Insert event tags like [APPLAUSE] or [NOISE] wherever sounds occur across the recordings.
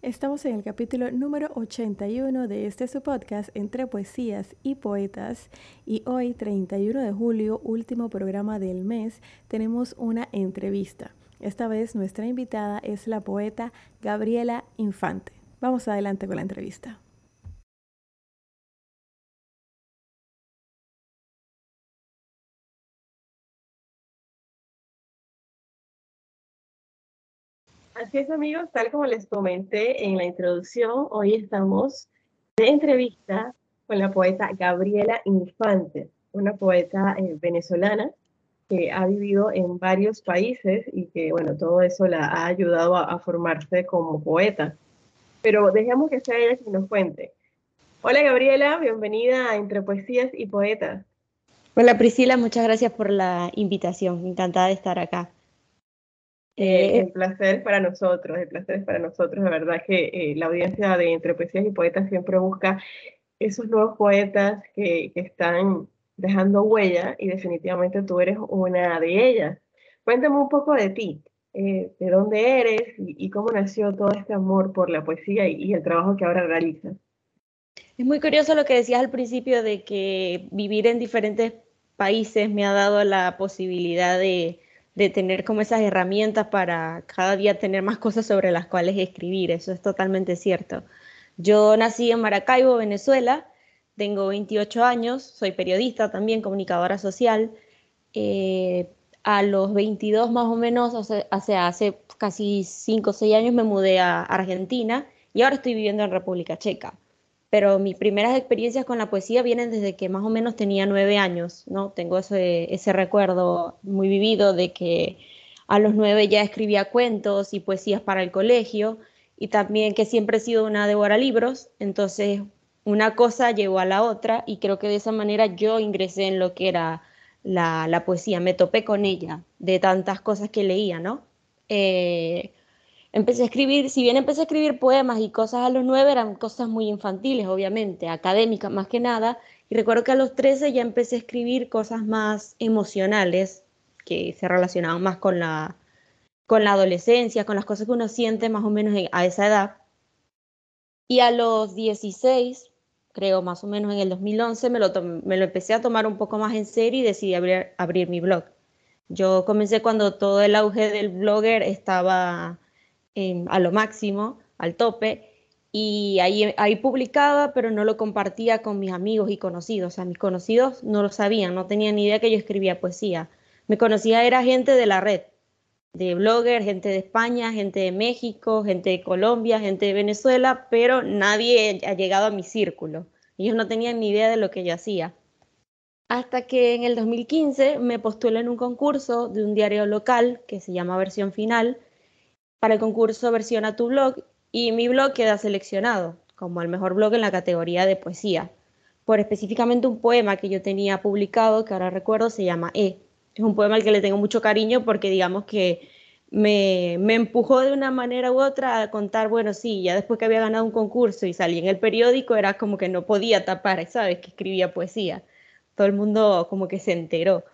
Estamos en el capítulo número 81 de este su podcast entre poesías y poetas y hoy 31 de julio, último programa del mes, tenemos una entrevista. Esta vez nuestra invitada es la poeta Gabriela Infante. Vamos adelante con la entrevista. Así es amigos, tal como les comenté en la introducción, hoy estamos de entrevista con la poeta Gabriela Infante, una poeta eh, venezolana que ha vivido en varios países y que, bueno, todo eso la ha ayudado a, formarse como poeta. Pero dejemos que sea ella quien nos cuente. Hola Gabriela, bienvenida a Entre Poesías y Poetas. Hola Priscila, muchas gracias por la invitación, encantada de estar acá. Eh, el placer para nosotros, el placer es para nosotros, de verdad que eh, la audiencia de Entre Poesías y Poetas siempre busca esos nuevos poetas que, que, están dejando huella y definitivamente tú eres una de ellas. Cuéntame un poco de ti, eh, de dónde eres y, cómo nació todo este amor por la poesía y, y el trabajo que ahora realizas. Es muy curioso lo que decías al principio de que vivir en diferentes países me ha dado la posibilidad de de tener como esas herramientas para cada día tener más cosas sobre las cuales escribir. Eso es totalmente cierto. Yo nací en Maracaibo, Venezuela, tengo 28 años, soy periodista también, comunicadora social. Eh, a los 22 más o menos, hace, hace casi 5 o 6 años me mudé a Argentina y ahora estoy viviendo en República Checa pero mis primeras experiencias con la poesía vienen desde que más o menos tenía nueve años, ¿no? Tengo ese, ese recuerdo muy vivido de que a los nueve ya escribía cuentos y poesías para el colegio y también que siempre he sido una devora libros, entonces una cosa llevó a la otra y creo que de esa manera yo ingresé en lo que era la, la poesía, me topé con ella de tantas cosas que leía, ¿no? Eh, empecé a escribir, si bien empecé a escribir poemas y cosas a los nueve, eran cosas muy infantiles, obviamente, académicas más que nada, y recuerdo que a los trece ya empecé a escribir cosas más emocionales, que se relacionaban más con la, con la adolescencia, con las cosas que uno siente más o menos a esa edad. Y a los 16, creo más o menos en el 2011, me lo, me lo empecé a tomar un poco más en serio y decidí abrir, abrir mi blog. Yo comencé cuando todo el auge del blogger estaba a lo máximo, al tope, y ahí, ahí publicaba, pero no lo compartía con mis amigos y conocidos. O sea, mis conocidos no lo sabían, no tenían ni idea que yo escribía poesía. Me conocía era gente de la red, de bloggers, gente de España, gente de México, gente de Colombia, gente de Venezuela, pero nadie ha llegado a mi círculo. Ellos no tenían ni idea de lo que yo hacía. Hasta que en el 2015 me postulé en un concurso de un diario local que se llama Versión Final, para el concurso Versiona tu blog y mi blog queda seleccionado como el mejor blog en la categoría de poesía, por específicamente un poema que yo tenía publicado, que ahora recuerdo, se llama E. Es un poema al que le tengo mucho cariño porque digamos que me, me empujó de una manera u otra a contar, bueno, sí, ya después que había ganado un concurso y salí en el periódico, era como que no podía tapar, ¿sabes? Que escribía poesía. Todo el mundo como que se enteró.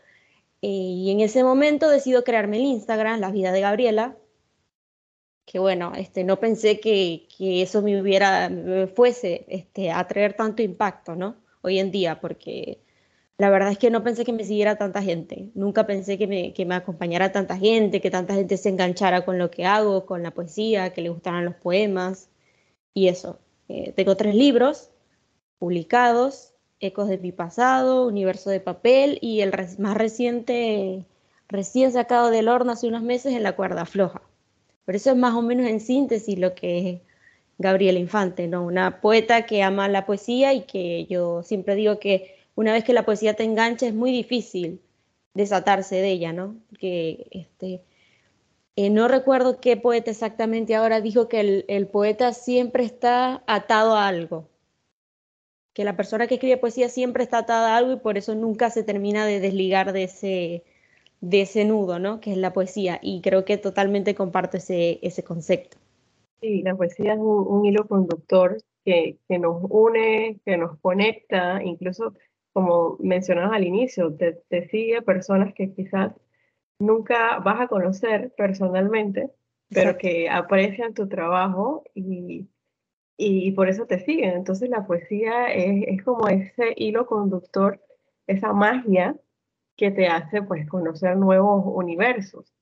Eh, y en ese momento decido crearme el Instagram, La Vida de Gabriela, que bueno, este, no pensé que, que eso me hubiera, fuese este, a traer tanto impacto, ¿no? Hoy en día, porque la verdad es que no pensé que me siguiera tanta gente, nunca pensé que me, que me acompañara tanta gente, que tanta gente se enganchara con lo que hago, con la poesía, que le gustaran los poemas y eso. Eh, tengo tres libros publicados, Ecos de mi pasado, Universo de papel y el más reciente, recién sacado del horno hace unos meses en la cuerda floja. Por eso es más o menos en síntesis lo que es Gabriela Infante, ¿no? Una poeta que ama la poesía y que yo siempre digo que una vez que la poesía te engancha es muy difícil desatarse de ella, ¿no? Que este, eh, no recuerdo qué poeta exactamente ahora dijo que el, poeta siempre está atado a algo, que la persona que escribe poesía siempre está atada a algo y por eso nunca se termina de desligar de ese, de ese nudo, ¿no? Que es la poesía. Y creo que totalmente comparto ese, ese concepto. Sí, la poesía es un, hilo conductor que, que, nos une, que nos conecta, incluso como mencionabas al inicio, te, te sigue personas que quizás nunca vas a conocer personalmente, pero que aprecian tu trabajo y, y, por eso te siguen. Entonces la poesía es, es, como ese hilo conductor, esa magia que te hace pues conocer nuevos universos.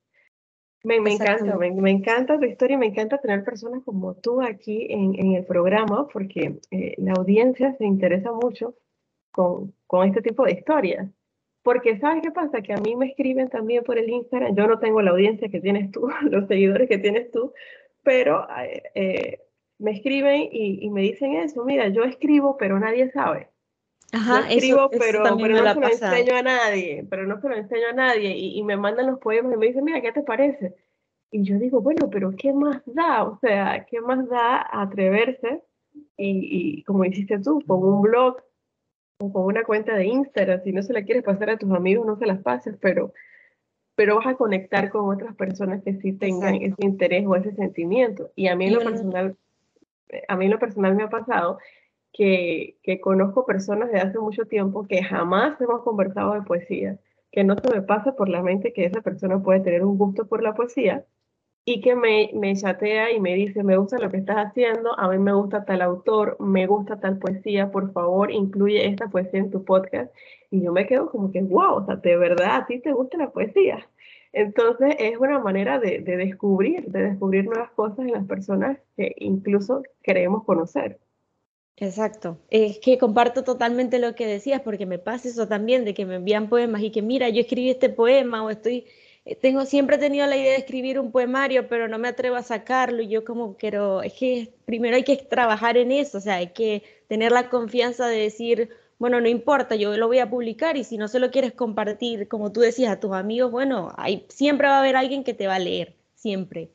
Me, me encanta, me, encanta tu historia me encanta tener personas como tú aquí en, en el programa porque eh, la audiencia se interesa mucho con, con este tipo de historias. Porque ¿sabes qué pasa? Que a mí me escriben también por el Instagram, yo no tengo la audiencia que tienes tú, [LAUGHS] los seguidores que tienes tú, pero eh, eh, me escriben y, me dicen eso, mira, yo escribo, pero nadie sabe. Ajá, escribo, pero, pero no se lo enseño a nadie, pero no se lo enseño a nadie, y, y me mandan los poemas y me dicen, mira, ¿qué te parece? Y yo digo, bueno, pero ¿qué más da? O sea, ¿qué más da atreverse? Y, y como hiciste tú, con un blog, con una cuenta de Instagram, si no se la quieres pasar a tus amigos, no se las pases, pero, pero vas a conectar con otras personas que sí tengan ese interés o ese sentimiento. Y a mí en lo personal, a mí en lo personal me ha pasado que, que conozco personas de hace mucho tiempo que jamás hemos conversado de poesía, que no se me pasa por la mente que esa persona puede tener un gusto por la poesía, y que me, me chatea y me dice, me gusta lo que estás haciendo, a mí me gusta tal autor, me gusta tal poesía, por favor, incluye esta poesía en tu podcast. Y yo me quedo como que, wow, o sea, de verdad a ti te gusta la poesía. Entonces es una manera de, de descubrir, de descubrir nuevas cosas en las personas que incluso queremos conocer. Exacto. Es que comparto totalmente lo que decías, porque me pasa eso también, de que me envían poemas y que mira, yo escribí este poema o estoy eh, tengo, siempre tenido la idea de escribir un poemario, pero no me atrevo a sacarlo. Y yo como quiero, es que primero hay que trabajar en eso, o sea, hay que tener la confianza de decir, bueno, no importa, yo lo voy a publicar y si no se lo quieres compartir, como tú decías, a tus amigos, bueno, hay, siempre va a haber alguien que te va a leer, siempre.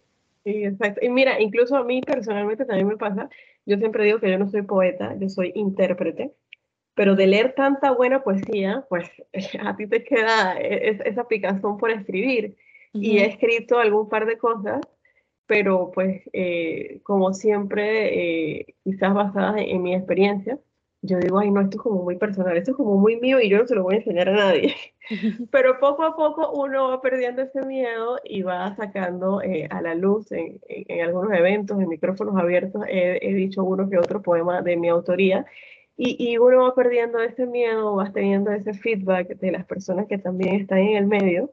Exacto. Y mira, incluso a mí personalmente también me pasa, yo siempre digo que yo no soy poeta, yo soy intérprete pero de leer tanta buena poesía, pues [LAUGHS] a ti te queda e-, esa picazón por escribir. Y he escrito algún par de cosas, pero pues eh, como siempre, eh, quizás basadas en, mi experiencia, yo digo, ay no, esto es como muy personal, esto es como muy mío y yo no se lo voy a enseñar a nadie. [LAUGHS] pero poco a poco uno va perdiendo ese miedo y va sacando eh, a la luz en, en, algunos eventos, en micrófonos abiertos, he, he dicho uno que otro poema de mi autoría y, y, uno va perdiendo ese miedo, vas teniendo ese feedback de las personas que también están en el medio.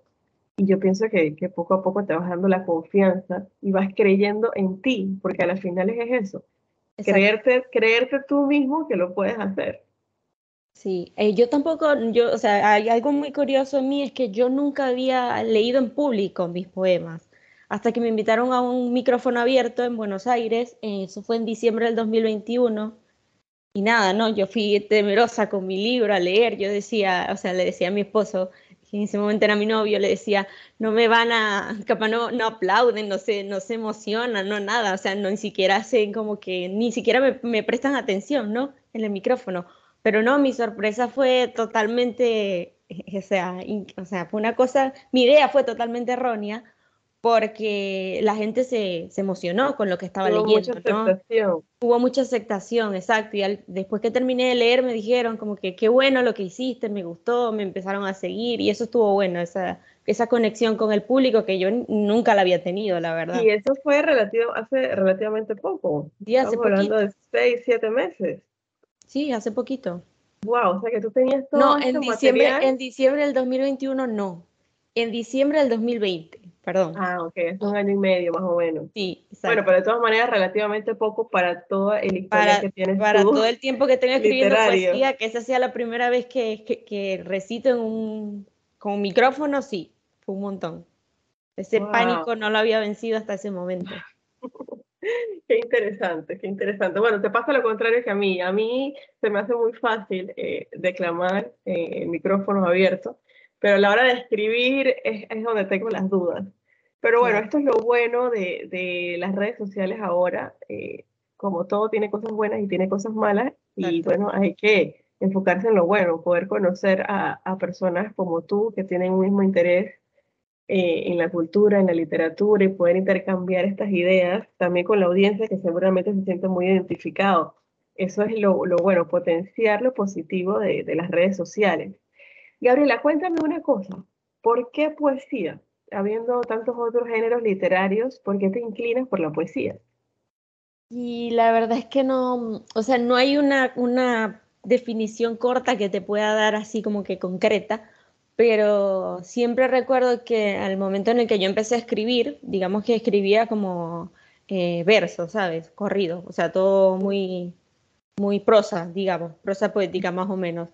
Y yo pienso que, que poco a poco te vas dando la confianza y vas creyendo en ti, porque a las finales es eso. Creerte, creerte tú mismo que lo puedes hacer. Sí, eh, yo tampoco, yo, o sea, hay algo muy curioso en mí, es que yo nunca había leído en público mis poemas, hasta que me invitaron a un micrófono abierto en Buenos Aires, eh, eso fue en diciembre del 2021, y nada, no, yo fui temerosa con mi libro a leer, yo decía, o sea, le decía a mi esposo, que en ese momento era mi novio, le decía, no me van a, capaz no, no aplauden, no se, no se emocionan, no nada, o sea, no ni siquiera hacen como que, ni siquiera me, me prestan atención, ¿no? En el micrófono. Pero no, mi sorpresa fue totalmente, o sea, o sea, fue una cosa, mi idea fue totalmente errónea, porque la gente se, se, emocionó con lo que estaba Hubo leyendo. Mucha aceptación. Hubo mucha aceptación, exacto. Y después que terminé de leer me dijeron como que qué bueno lo que hiciste, me gustó, me empezaron a seguir y eso estuvo bueno, esa, esa conexión con el público que yo nunca la había tenido, la verdad. Y eso fue relativo, hace relativamente poco. Sí, hace Estamos hablando de seis, siete meses. Sí, hace poquito. Wow, o sea que tú tenías todo No, en diciembre, en diciembre del 2021 no. En diciembre del 2020 perdón. Ah, ok, es un año y medio más o menos. Sí, exacto. Bueno, pero de todas maneras relativamente poco para todo el historia que tienes Para todo el tiempo que tengo escribiendo poesía, que esa sea la primera vez que, que, recito en un, con un micrófono, sí, fue un montón. Ese pánico no lo había vencido hasta ese momento. [LAUGHS] qué interesante, qué interesante. Bueno, te pasa lo contrario que a mí. A mí se me hace muy fácil eh, declamar en micrófonos abiertos pero a la hora de escribir es, es donde tengo las dudas. Pero bueno, esto es lo bueno de, de las redes sociales ahora. Eh, como todo tiene cosas buenas y tiene cosas malas, y bueno, hay que enfocarse en lo bueno, poder conocer a, a personas como tú que tienen un mismo interés eh, en la cultura, en la literatura y poder intercambiar estas ideas también con la audiencia que seguramente se siente muy identificado. Eso es lo, lo bueno, potenciar lo positivo de, de las redes sociales. Gabriela, cuéntame una cosa, ¿por qué poesía? habiendo tantos otros géneros literarios, ¿por qué te inclinas por la poesía? Y la verdad es que no, o sea, no hay una, una definición corta que te pueda dar así como que concreta, pero siempre recuerdo que al momento en el que yo empecé a escribir, digamos que escribía como eh, versos, ¿sabes? Corrido, o sea, todo muy, muy prosa, digamos, prosa poética más o menos.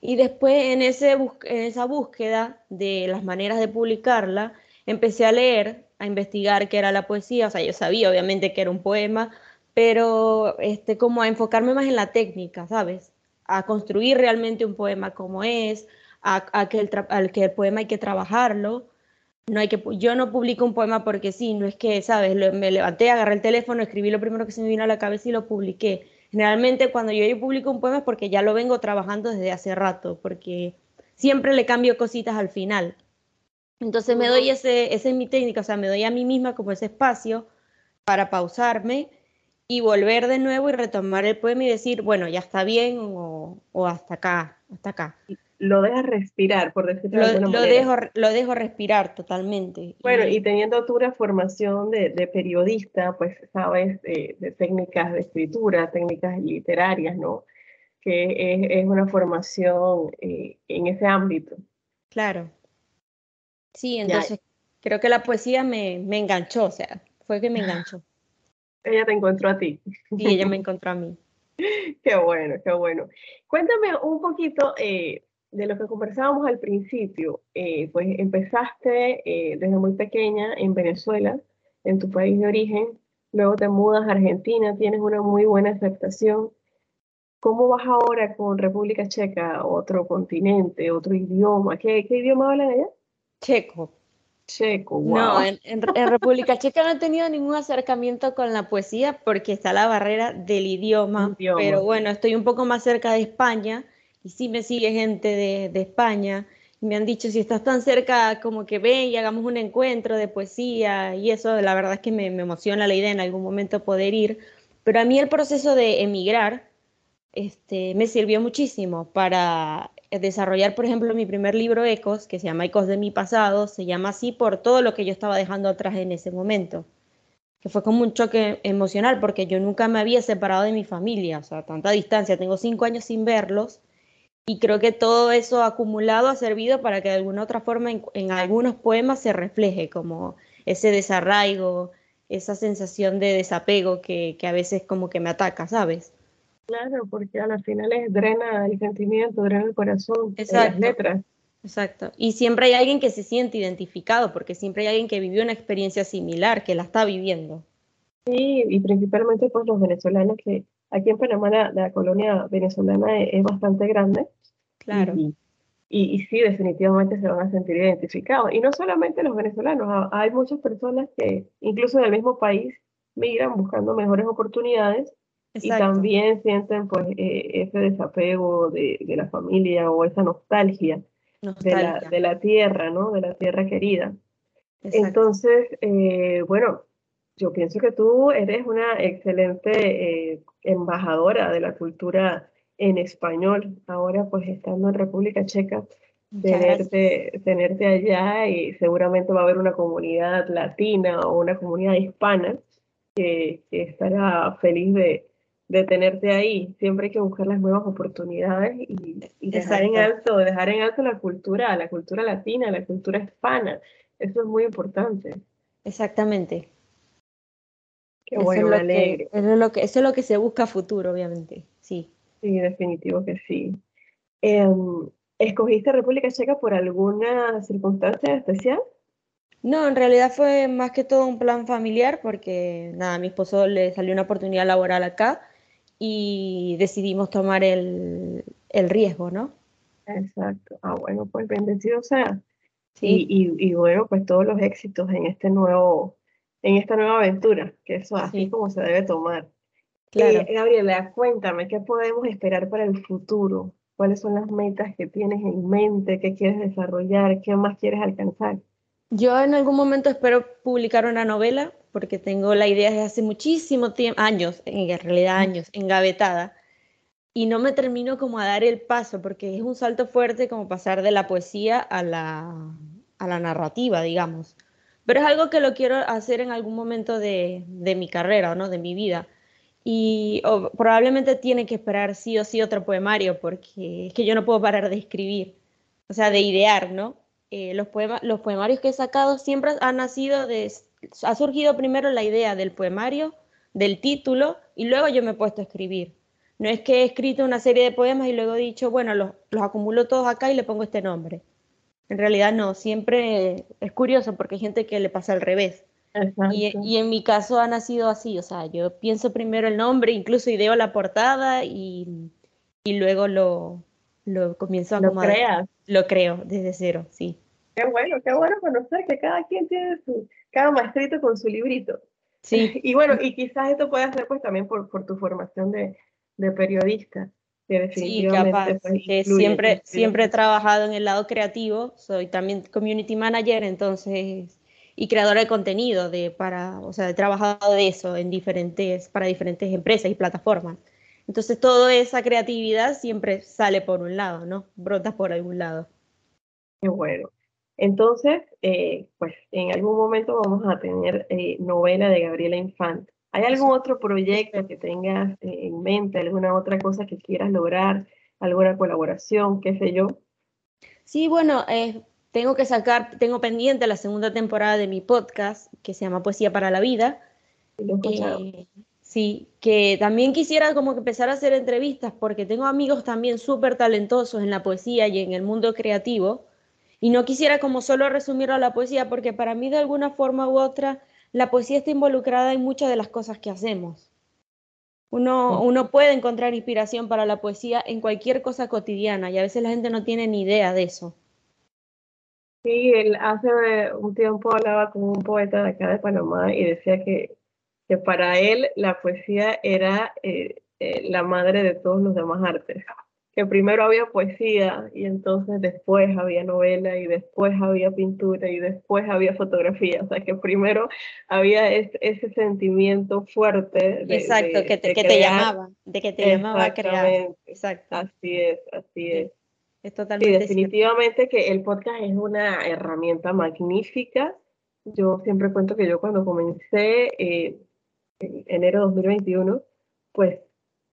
Y después en, ese en esa búsqueda de las maneras de publicarla, empecé a leer, a investigar qué era la poesía, o sea, yo sabía obviamente que era un poema, pero este, como a enfocarme más en la técnica, ¿sabes? A construir realmente un poema como es, a, que, el al que el poema hay que trabajarlo. No hay que, yo no publico un poema porque sí, no es que, ¿sabes? me levanté, agarré el teléfono, escribí lo primero que se me vino a la cabeza y lo publiqué. Generalmente cuando yo publico un poema es porque ya lo vengo trabajando desde hace rato, porque siempre le cambio cositas al final. Entonces me doy ese, esa es mi técnica, o sea, me doy a mí misma como ese espacio para pausarme y volver de nuevo y retomar el poema y decir, bueno, ya está bien o, o hasta acá, hasta acá. Lo dejas respirar, por decirlo lo, de alguna lo manera. Dejo, lo dejo respirar totalmente. Bueno, y, teniendo tú una formación de, de periodista, pues sabes de, de, técnicas de escritura, técnicas literarias, ¿no? Que es, es una formación eh, en ese ámbito. Claro. Sí, entonces ya. creo que la poesía me, me enganchó, o sea, fue que me enganchó. [LAUGHS] Ella te encontró a ti. Sí, ella me [LAUGHS] encontró a mí. qué bueno, qué bueno. Cuéntame un poquito eh, de lo que conversábamos al principio. Eh, pues empezaste eh, desde muy pequeña en Venezuela, en tu país de origen, luego te mudas a Argentina, tienes una muy buena aceptación. ¿Cómo vas ahora con República Checa, otro continente, otro idioma? ¿Qué, qué idioma hablan allá? Checo. Checo, wow. No, en, en, en, República Checa no he tenido ningún acercamiento con la poesía porque está la barrera del idioma, idioma, pero bueno, estoy un poco más cerca de España y sí me sigue gente de, de, España y me han dicho si estás tan cerca como que ven y hagamos un encuentro de poesía y eso la verdad es que me, me emociona la idea en algún momento poder ir, pero a mí el proceso de emigrar este, me sirvió muchísimo para desarrollar, por ejemplo, mi primer libro, Ecos, que se llama Ecos de mi pasado, se llama así por todo lo que yo estaba dejando atrás en ese momento, que fue como un choque emocional, porque yo nunca me había separado de mi familia, o sea, tanta distancia, tengo cinco años sin verlos, y creo que todo eso acumulado ha servido para que de alguna otra forma en, en algunos poemas se refleje, como ese desarraigo, esa sensación de desapego que, que a veces como que me ataca, ¿sabes? Claro, porque a las finales drena el sentimiento, drena el corazón, Exacto. las letras. Exacto. Y siempre hay alguien que se siente identificado, porque siempre hay alguien que vivió una experiencia similar, que la está viviendo. Sí, y principalmente pues los venezolanos, que aquí en Panamá la, la colonia venezolana es, es, bastante grande. Claro. Y, y, y, sí, definitivamente se van a sentir identificados. Y no solamente los venezolanos, hay muchas personas que incluso del mismo país migran buscando mejores oportunidades Exacto. y también sienten pues eh, ese desapego de, de, la familia o esa nostalgia, nostalgia, De, la, de la tierra, ¿no? De la tierra querida. Exacto. Entonces, eh, bueno, yo pienso que tú eres una excelente eh, embajadora de la cultura en español, ahora pues estando en República Checa, tenerte, tenerte allá y seguramente va a haber una comunidad latina o una comunidad hispana que, que estará feliz de, de tenerte ahí. Siempre hay que buscar las nuevas oportunidades y, y dejar en alto, dejar en alto la cultura, la cultura latina, la cultura hispana. Eso es muy importante. Exactamente. Qué bueno, eso es me alegro. Que, eso, es lo que, eso es lo que se busca a futuro, obviamente. Sí. Sí, definitivo que sí. Eh, ¿Escogiste República Checa por alguna circunstancia especial? No, en realidad fue más que todo un plan familiar porque nada, a mi esposo le salió una oportunidad laboral acá y decidimos tomar el, el riesgo, ¿no? Exacto. Ah, bueno, pues bendecido sea. Sí. Y, y, bueno, pues todos los éxitos en este nuevo, en esta nueva aventura, que eso así como se debe tomar. Claro. Eh, Gabriela, cuéntame, ¿qué podemos esperar para el futuro? ¿Cuáles son las metas que tienes en mente? ¿Qué quieres desarrollar? ¿Qué más quieres alcanzar? Yo en algún momento espero publicar una novela porque tengo la idea desde hace muchísimo tiempo, años, en realidad años, engavetada, y no me termino como a dar el paso porque es un salto fuerte como pasar de la poesía a la, a la narrativa, digamos. Pero es algo que lo quiero hacer en algún momento de, de mi carrera, ¿no? De mi vida y probablemente tiene que esperar sí o sí otro poemario porque es que yo no puedo parar de escribir, o sea, de idear, ¿no? Eh, los, los poemarios que he sacado siempre han nacido de, ha surgido primero la idea del poemario, del título, y luego yo me he puesto a escribir. No es que he escrito una serie de poemas y luego he dicho, bueno, los, los acumulo todos acá y le pongo este nombre. En realidad no, siempre es curioso porque hay gente que le pasa al revés. Y, en mi caso ha nacido así, o sea, yo pienso primero el nombre, incluso ideo la portada y, y luego lo, lo comienzo a ¿Lo creas? Lo creo desde cero, sí. Qué bueno, qué bueno conocer que cada quien tiene su, cada maestrito con su librito. Sí. [LAUGHS] y bueno, y quizás esto puede ser pues también por, por tu formación de, de periodista. Sí, capaz, pues, que siempre, siempre he trabajado en el lado creativo, soy también community manager, entonces y creadora de contenido, de, para, o sea, he trabajado de eso en diferentes, para diferentes empresas y plataformas. Entonces, toda esa creatividad siempre sale por un lado, ¿no? Brota por algún lado. Qué bueno. Entonces, eh, pues en algún momento vamos a tener eh, novela de Gabriela Infante. ¿Hay algún otro proyecto que tengas eh, en mente, alguna otra cosa que quieras lograr, alguna colaboración, qué sé yo? Sí, bueno, tengo que sacar, tengo pendiente la segunda temporada de mi podcast que se llama Poesía para la Vida. Eh, sí, que también quisiera como que empezar a hacer entrevistas porque tengo amigos también súper talentosos en la poesía y en el mundo creativo y no quisiera como solo resumirlo a la poesía porque para mí de alguna forma u otra la poesía está involucrada en muchas de las cosas que hacemos. Uno, uno puede encontrar inspiración para la poesía en cualquier cosa cotidiana y a veces la gente no tiene ni idea de eso. Sí, él hace un tiempo hablaba con un poeta de acá de Panamá y decía que, que para él la poesía era eh, eh, la madre de todos los demás artes. Que primero había poesía y entonces después había novela y después había pintura y después había fotografía. O sea, que primero había ese sentimiento fuerte. De, Exacto, que, te, que te llamaba, de que te llamaba a crear. Exacto. Así es, así es sí, definitivamente que el podcast es una herramienta magnífica. Yo siempre cuento que yo cuando comencé eh, en enero de 2021, pues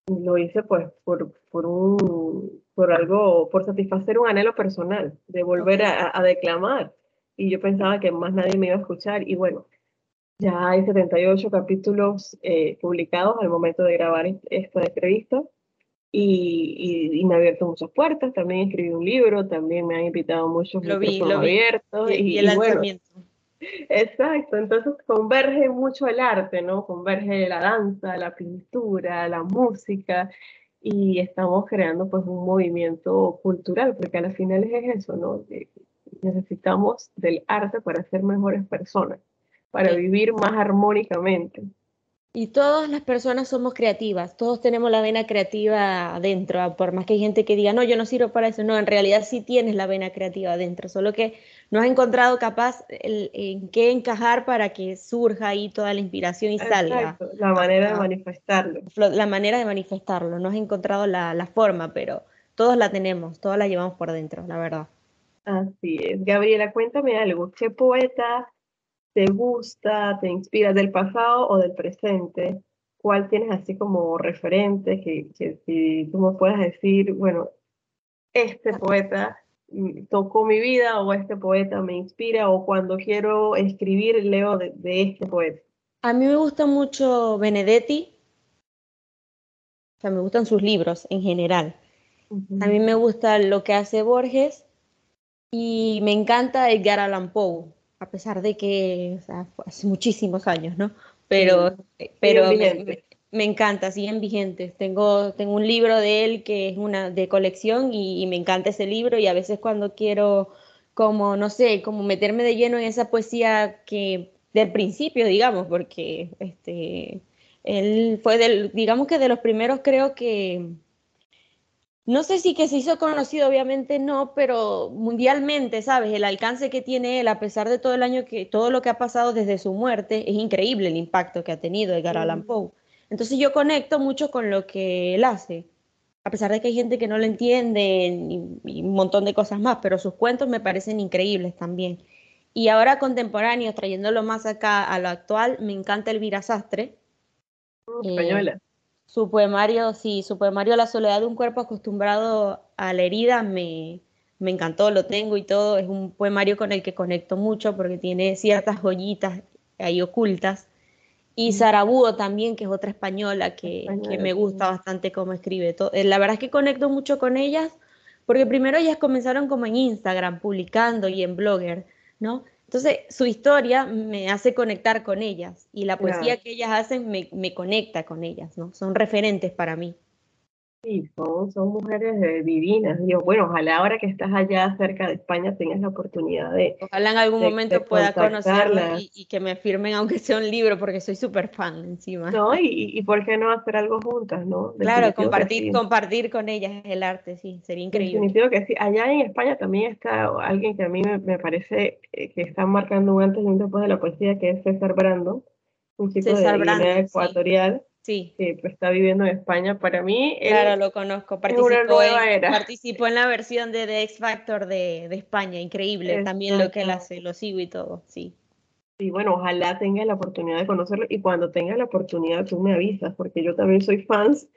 lo hice pues por, por, un, por algo, por satisfacer un anhelo personal, de volver a, declamar. Y yo pensaba que más nadie me iba a escuchar. Y bueno, ya hay 78 capítulos eh, publicados al momento de grabar esta entrevista y, me ha abierto muchas puertas. También escribí un libro, también me han invitado muchos lo vi, lo abiertos. Y, el lanzamiento. Exacto, entonces converge mucho el arte, ¿no? Converge la danza, la pintura, la música y estamos creando pues un movimiento cultural, porque al final es eso, ¿no? Necesitamos del arte para ser mejores personas, para vivir más armónicamente. Y todas las personas somos creativas, todos tenemos la vena creativa adentro, por más que hay gente que diga, no, yo no sirvo para eso, no, en realidad sí tienes la vena creativa adentro, solo que no has encontrado capaz en qué encajar para que surja ahí toda la inspiración y salga. La manera de manifestarlo. La manera de manifestarlo, no has encontrado la, la forma, pero todos la tenemos, todos la llevamos por dentro, la verdad. Así es. Gabriela, cuéntame algo, ¿qué poeta te gusta, te inspira del pasado o del presente? ¿Cuál tienes así como referente que, que si tú me puedas decir, bueno, este poeta tocó mi vida o este poeta me inspira o cuando quiero escribir leo de, este poeta? A mí me gusta mucho Benedetti, o sea, me gustan sus libros en general. A mí me gusta lo que hace Borges y me encanta Edgar Allan Poe a pesar de que hace muchísimos años, ¿no? Pero, pero Me encanta, siguen vigentes. Tengo, tengo un libro de él que es una de colección y, me encanta ese libro y a veces cuando quiero como, no sé, como meterme de lleno en esa poesía que del principio, digamos, porque este, él fue del, digamos que de los primeros creo que, no sé si que se hizo conocido, obviamente no, pero mundialmente, ¿sabes? El alcance que tiene él, a pesar de todo el año que, todo lo que ha pasado desde su muerte, es increíble el impacto que ha tenido Edgar Allan Poe. Entonces yo conecto mucho con lo que él hace, a pesar de que hay gente que no lo entiende y, un montón de cosas más, pero sus cuentos me parecen increíbles también. Y ahora contemporáneo, trayéndolo más acá a lo actual, me encanta Elvira Sastre. Uh, española. Su poemario, sí, su poemario La soledad de un cuerpo acostumbrado a la herida me, me encantó, lo tengo y todo. Es un poemario con el que conecto mucho porque tiene ciertas joyitas ahí ocultas. Y Sarabudo también, que es otra española que, que me gusta bastante cómo escribe. Eh, la verdad es que conecto mucho con ellas porque primero ellas comenzaron como en Instagram, publicando y en Blogger, ¿no? Entonces, su historia me hace conectar con ellas y la poesía que ellas hacen me, me, conecta con ellas, ¿no? Son referentes para mí. Sí, son, son mujeres eh, divinas. Dios, bueno, ojalá ahora que estás allá cerca de España tengas la oportunidad de. Ojalá en algún momento pueda conocerla y, que me firmen, aunque sea un libro, porque soy súper fan encima. No, y, y, por qué no hacer algo juntas, ¿no? claro, compartir, compartir con ellas el arte, sí, sería increíble. Definitivo que sí. Allá en España también está alguien que a mí me, me parece eh, que está marcando un antes y un después de la poesía, que es César Brando, un chico de Guinea Ecuatorial. Sí. Que pues, está viviendo en España. Para mí. Claro, lo conozco. Participó, en, participó en la versión de The X Factor de, de España. Increíble también lo que él hace. Lo sigo y todo. Sí. Sí, bueno, ojalá tengas la oportunidad de conocerlo y cuando tengas la oportunidad tú me avisas, porque yo también soy fans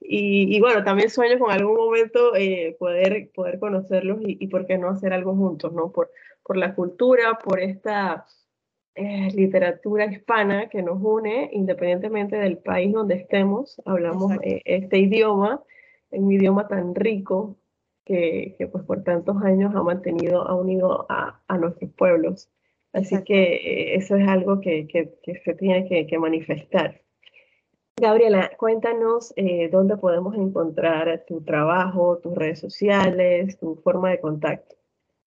y, y bueno, también sueño con algún momento eh, poder, poder conocerlos y, y por qué no hacer algo juntos, ¿no? Por, por la cultura, por esta eh, literatura hispana que nos une independientemente del país donde estemos, hablamos eh, este idioma, un idioma tan rico que, que, pues por tantos años ha mantenido, ha unido a, a nuestros pueblos. Así que eh, eso es algo que, que, que se tiene que, manifestar. Gabriela, cuéntanos dónde podemos encontrar tu trabajo, tus redes sociales, tu forma de contacto.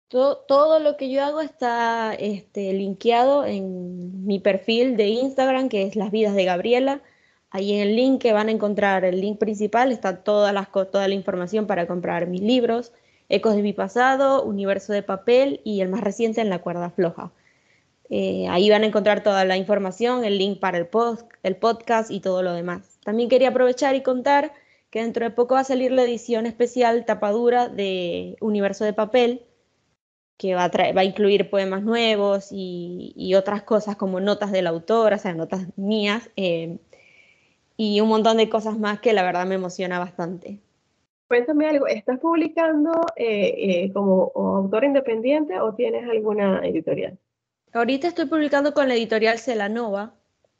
Todo, lo que yo hago está este, linkeado en mi perfil de Instagram, que es Las Vidas de Gabriela. Ahí en el link que van a encontrar, el link principal, está toda, la información para comprar mis libros, Ecos de mi pasado, Universo de papel y el más reciente en la cuerda floja. Eh, ahí van a encontrar toda la información, el link para el, post, el podcast y todo lo demás. También quería aprovechar y contar que dentro de poco va a salir la edición especial tapadura de Universo de papel, que va a, va a incluir poemas nuevos y, otras cosas como notas del autor, o sea, notas mías, eh, y un montón de cosas más que la verdad me emociona bastante. Cuéntame algo, ¿estás publicando eh, eh, como autor independiente o tienes alguna editorial? Ahorita estoy publicando con la editorial Celanova,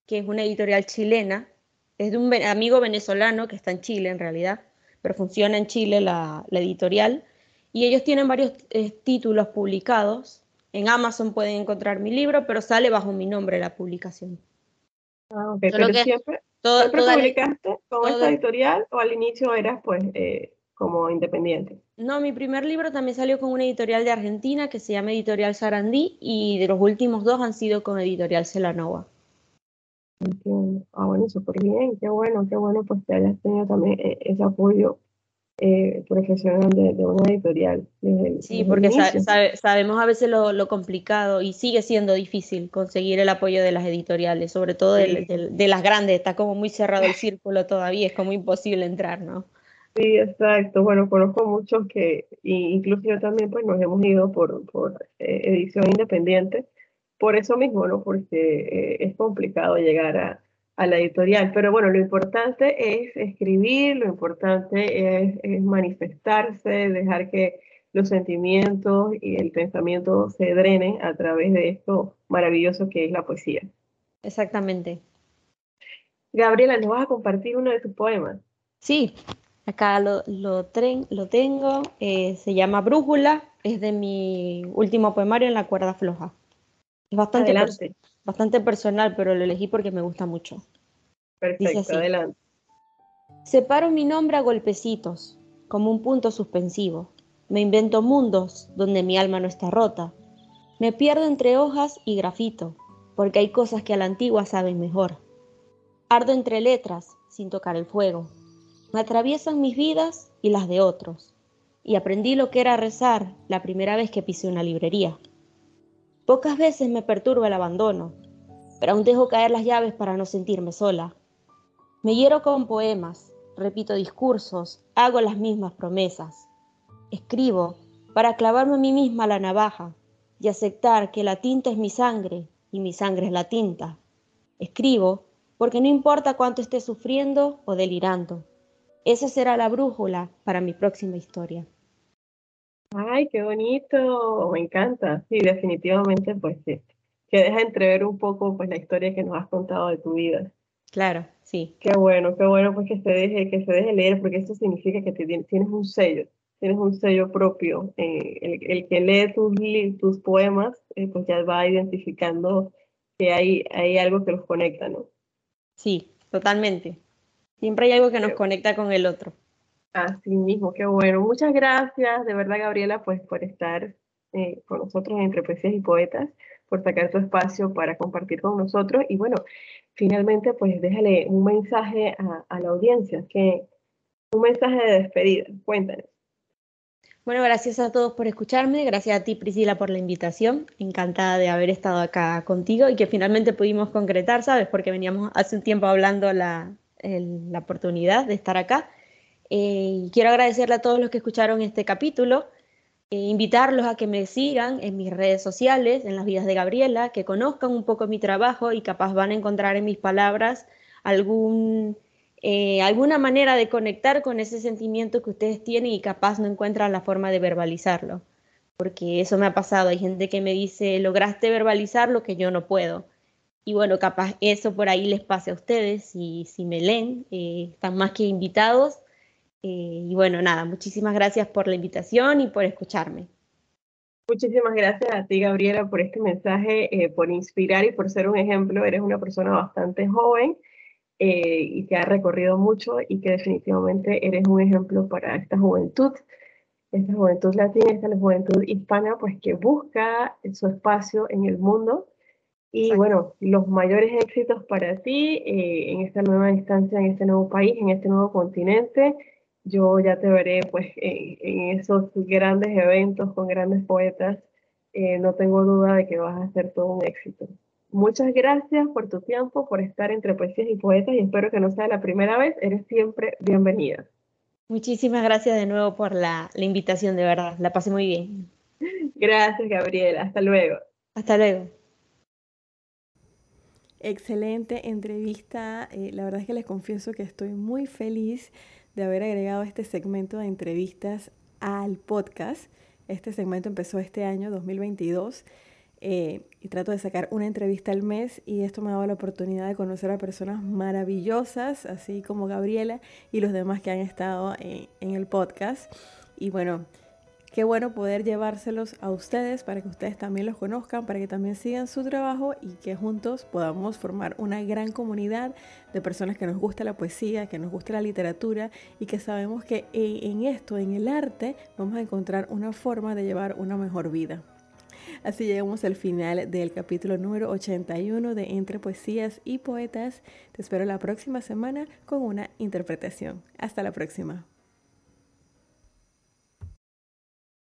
que es una editorial chilena, es de un amigo venezolano que está en Chile en realidad, pero funciona en Chile la, la editorial y ellos tienen varios eh, títulos publicados. En Amazon pueden encontrar mi libro, pero sale bajo mi nombre la publicación. Ah, ok, pero siempre, publicaste con esta editorial o al inicio eras pues eh, como independiente? No, mi primer libro también salió con una editorial de Argentina que se llama Editorial Sarandí y de los últimos dos han sido con Editorial Celanova. Entiendo. Ah, bueno, súper bien, qué bueno, qué bueno pues que hayas tenido también eh, ese apoyo eh, profesional de, una editorial. sí, porque sabemos a veces lo, complicado y sigue siendo difícil conseguir el apoyo de las editoriales, sobre todo de, las grandes, está como muy cerrado el círculo todavía, es como imposible entrar, ¿no? Sí, exacto. Bueno, conozco muchos que, incluso yo también, pues nos hemos ido por, por eh, edición independiente, por eso mismo, ¿no? Porque eh, es complicado llegar a, a la editorial. Pero bueno, lo importante es escribir, lo importante es, manifestarse, dejar que los sentimientos y el pensamiento se drenen a través de esto maravilloso que es la poesía. Exactamente. Gabriela, ¿nos vas a compartir uno de tus poemas? Sí, acá lo, lo, lo tengo. Eh, se llama Brújula, es de mi último poemario en la cuerda floja. Es bastante, bastante personal, pero lo elegí porque me gusta mucho. Perfecto, adelante. Separo mi nombre a golpecitos, como un punto suspensivo. Me invento mundos donde mi alma no está rota. Me pierdo entre hojas y grafito, porque hay cosas que a la antigua saben mejor. Ardo entre letras, sin tocar el fuego. Me atraviesan mis vidas y las de otros. Y aprendí lo que era rezar la primera vez que pisé una librería. Pocas veces me perturba el abandono, pero aún dejo caer las llaves para no sentirme sola. Me hiero con poemas, repito discursos, hago las mismas promesas. Escribo para clavarme a mí misma la navaja y aceptar que la tinta es mi sangre y mi sangre es la tinta. Escribo porque no importa cuánto esté sufriendo o delirando. Esa será la brújula para mi próxima historia. Ay, qué bonito, me encanta. Sí, definitivamente, pues que, que deja entrever un poco pues la historia que nos has contado de tu vida. Claro, sí. Qué bueno, qué bueno pues que se deje, que se deje leer, porque esto significa que tienes un sello, tienes un sello propio. Eh, el, que lee tus, tus poemas, eh, pues ya va identificando que hay, hay algo que los conecta, ¿no? Sí, totalmente. Siempre hay algo que nos conecta con el otro. Así mismo, qué bueno. Muchas gracias, de verdad, Gabriela, pues por estar eh, con nosotros entre poesías y poetas, por sacar tu espacio para compartir con nosotros. Y bueno, finalmente, pues déjale un mensaje a, la audiencia, que un mensaje de despedida. Cuéntanos. Bueno, gracias a todos por escucharme, gracias a ti Priscila por la invitación, encantada de haber estado acá contigo y que finalmente pudimos concretar, ¿sabes? Porque veníamos hace un tiempo hablando la, la oportunidad de estar acá. Eh, quiero agradecerle a todos los que escucharon este capítulo, eh, invitarlos a que me sigan en mis redes sociales, en las vidas de Gabriela, que conozcan un poco mi trabajo y capaz van a encontrar en mis palabras eh, alguna manera de conectar con ese sentimiento que ustedes tienen y capaz no encuentran la forma de verbalizarlo. Porque eso me ha pasado, hay gente que me dice, lograste verbalizar lo que yo no puedo. Y bueno, capaz eso por ahí les pase a ustedes y si me leen, están más que invitados eh, y bueno, nada, muchísimas gracias por la invitación y por escucharme. Muchísimas gracias a ti, Gabriela, por este mensaje, eh, por inspirar y por ser un ejemplo. Eres una persona bastante joven eh, y que ha recorrido mucho y que definitivamente eres un ejemplo para esta juventud, esta juventud latina, esta juventud hispana, pues que busca su espacio en el mundo. Y bueno, los mayores éxitos para ti en esta nueva instancia, en este nuevo país, en este nuevo continente yo ya te veré pues en, esos grandes eventos con grandes poetas. Eh, no tengo duda de que vas a hacer todo un éxito. Muchas gracias por tu tiempo, por estar entre poesías y poetas y espero que no sea la primera vez. Eres siempre bienvenida. Muchísimas gracias de nuevo por la, invitación, de verdad. La pasé muy bien. [LAUGHS] Gracias, Gabriela. Hasta luego. Hasta luego. Excelente entrevista. Eh, la verdad es que les confieso que estoy muy feliz de haber agregado este segmento de entrevistas al podcast. Este segmento empezó este año, 2022, eh, y trato de sacar una entrevista al mes y esto me ha dado la oportunidad de conocer a personas maravillosas, así como Gabriela y los demás que han estado eh, en el podcast. Y bueno, Qué bueno poder llevárselos a ustedes para que ustedes también los conozcan, para que también sigan su trabajo y que juntos podamos formar una gran comunidad de personas que nos gusta la poesía, que nos gusta la literatura y que sabemos que en esto, en el arte, vamos a encontrar una forma de llevar una mejor vida. Así llegamos al final del capítulo número 81 de Entre Poesías y Poetas. Te espero la próxima semana con una interpretación. Hasta la próxima.